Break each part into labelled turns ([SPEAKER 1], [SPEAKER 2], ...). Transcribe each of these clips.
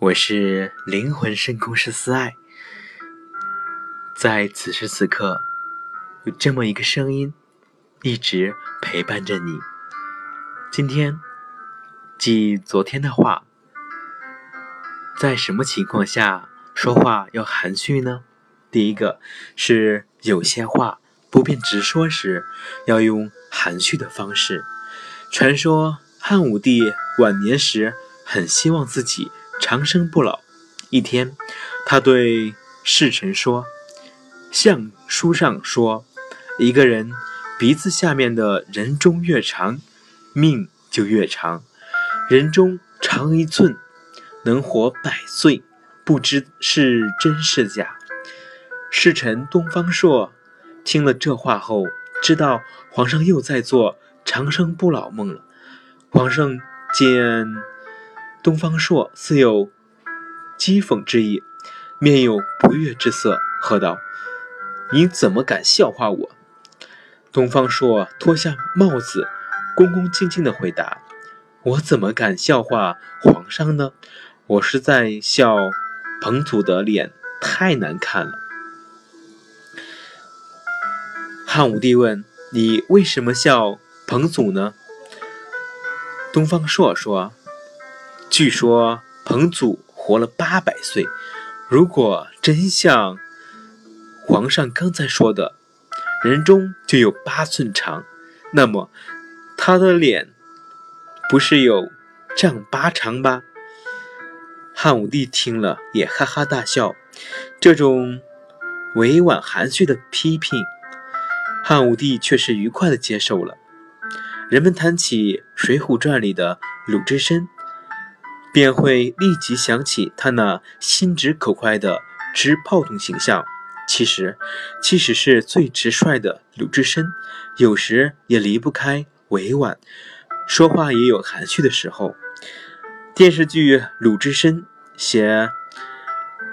[SPEAKER 1] 我是灵魂深空师思爱，在此时此刻，有这么一个声音，一直陪伴着你。今天，记昨天的话，在什么情况下说话要含蓄呢？第一个是有些话不便直说时，要用含蓄的方式。传说汉武帝晚年时，很希望自己。长生不老。一天，他对侍臣说：“相书上说，一个人鼻子下面的人中越长，命就越长。人中长一寸，能活百岁。不知是真是假。”侍臣东方朔听了这话后，知道皇上又在做长生不老梦了。皇上见。东方朔似有讥讽之意，面有不悦之色，喝道：“你怎么敢笑话我？”东方朔脱下帽子，恭恭敬敬地回答：“我怎么敢笑话皇上呢？我是在笑彭祖的脸太难看了。”汉武帝问：“你为什么笑彭祖呢？”东方朔说。据说彭祖活了八百岁，如果真像皇上刚才说的，人中就有八寸长，那么他的脸不是有丈八长吧？汉武帝听了也哈哈大笑，这种委婉含蓄的批评，汉武帝却是愉快的接受了。人们谈起《水浒传》里的鲁智深。便会立即想起他那心直口快的直炮筒形象。其实，即使是最直率的鲁智深，有时也离不开委婉，说话也有含蓄的时候。电视剧《鲁智深》写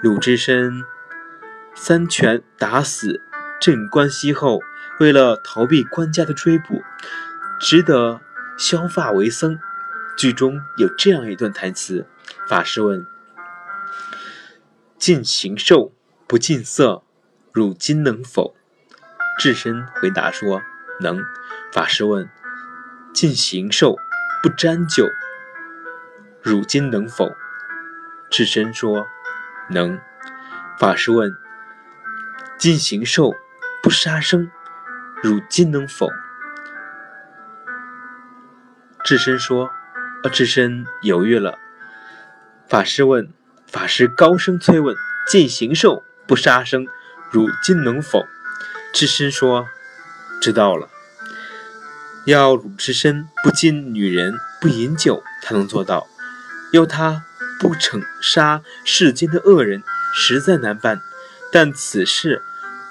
[SPEAKER 1] 鲁智深三拳打死镇关西后，为了逃避官家的追捕，只得削发为僧。剧中有这样一段台词：法师问：“尽形寿不尽色，汝今能否？”智深回答说：“能。”法师问：“尽形寿不沾酒，汝今能否？”智深说：“能。”法师问：“尽形寿不杀生，汝今能否？”智深说。而智深犹豫了。法师问：“法师高声催问，尽形寿不杀生，汝今能否？”智深说：“知道了。要鲁智深不近女人，不饮酒，才能做到；要他不惩杀世间的恶人，实在难办。但此事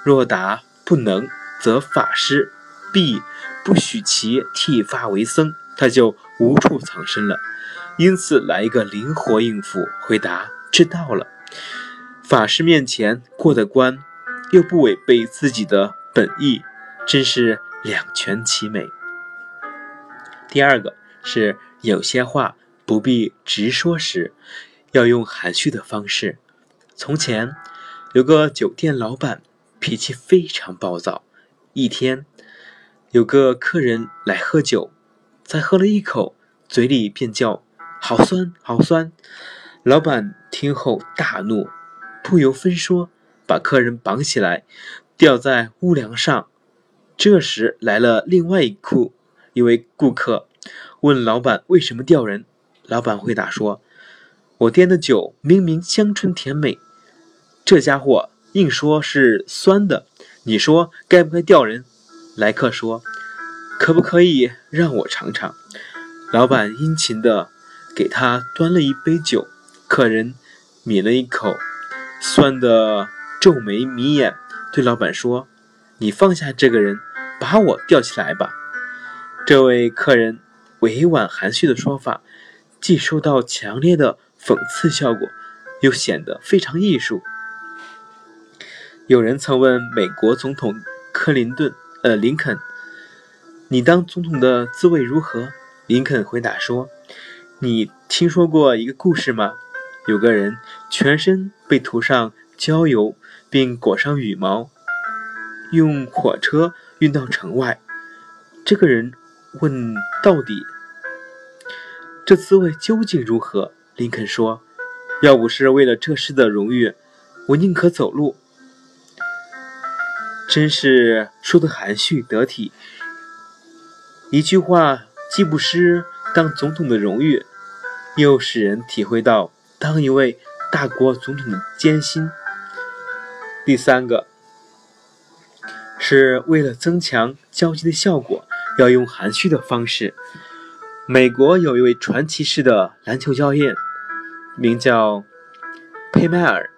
[SPEAKER 1] 若答不能，则法师必不许其剃发为僧。”他就无处藏身了，因此来一个灵活应付，回答知道了。法师面前过的关，又不违背自己的本意，真是两全其美。第二个是有些话不必直说时，要用含蓄的方式。从前有个酒店老板，脾气非常暴躁。一天，有个客人来喝酒。才喝了一口，嘴里便叫“好酸，好酸”。老板听后大怒，不由分说，把客人绑起来，吊在屋梁上。这时来了另外一库一位顾客，问老板为什么吊人。老板回答说：“我店的酒明明香醇甜美，这家伙硬说是酸的，你说该不该吊人？”来客说。可不可以让我尝尝？老板殷勤地给他端了一杯酒，客人抿了一口，酸得皱眉眯眼，对老板说：“你放下这个人，把我吊起来吧。”这位客人委婉含蓄的说法，既受到强烈的讽刺效果，又显得非常艺术。有人曾问美国总统克林顿，呃，林肯。你当总统的滋味如何？林肯回答说：“你听说过一个故事吗？有个人全身被涂上焦油，并裹上羽毛，用火车运到城外。这个人问：“到底这滋味究竟如何？”林肯说：“要不是为了这事的荣誉，我宁可走路。”真是说的含蓄得体。一句话既不失当总统的荣誉，又使人体会到当一位大国总统的艰辛。第三个是为了增强交际的效果，要用含蓄的方式。美国有一位传奇式的篮球教练，名叫佩迈尔，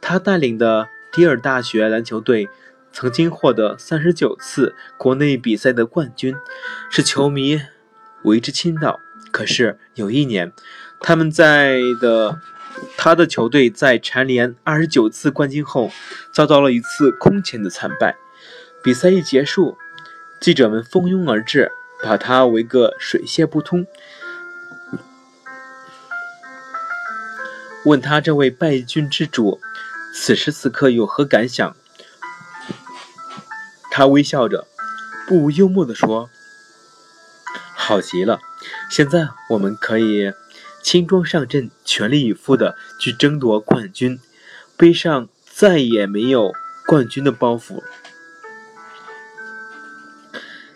[SPEAKER 1] 他带领的迪尔大学篮球队。曾经获得三十九次国内比赛的冠军，是球迷为之倾倒。可是有一年，他们在的他的球队在蝉联二十九次冠军后，遭到了一次空前的惨败。比赛一结束，记者们蜂拥而至，把他围个水泄不通，问他这位败军之主，此时此刻有何感想？他微笑着，不无幽默地说：“好极了，现在我们可以轻装上阵，全力以赴地去争夺冠军，背上再也没有冠军的包袱。”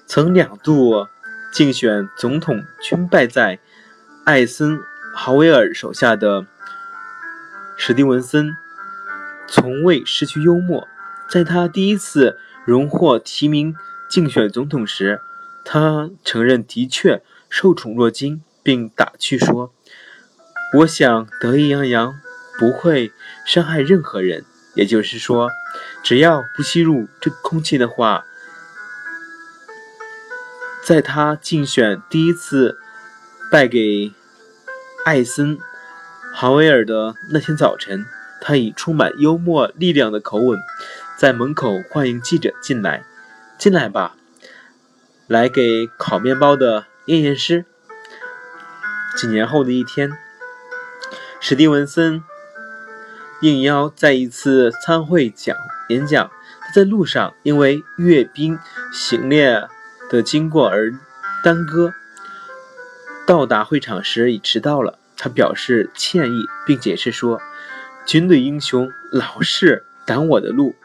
[SPEAKER 1] 曾两度竞选总统均败在艾森豪威尔手下的史蒂文森，从未失去幽默，在他第一次。荣获提名竞选总统时，他承认的确受宠若惊，并打趣说：“我想得意洋洋不会伤害任何人。也就是说，只要不吸入这空气的话。”在他竞选第一次败给艾森豪威尔的那天早晨，他以充满幽默力量的口吻。在门口欢迎记者进来，进来吧，来给烤面包的验验尸。几年后的一天，史蒂文森应邀在一次参会讲演讲。他在路上因为阅兵行列的经过而耽搁，到达会场时已迟到了。他表示歉意，并解释说：“军队英雄老是挡我的路。”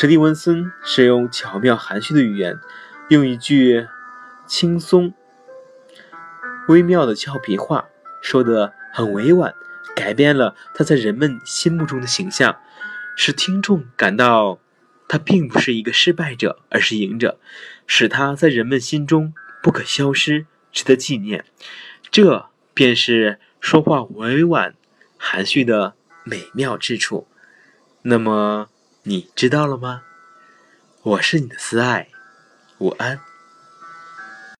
[SPEAKER 1] 史蒂文森使用巧妙含蓄的语言，用一句轻松微妙的俏皮话，说得很委婉，改变了他在人们心目中的形象，使听众感到他并不是一个失败者，而是赢者，使他在人们心中不可消失，值得纪念。这便是说话委婉含蓄的美妙之处。那么。你知道了吗？我是你的思爱，午安。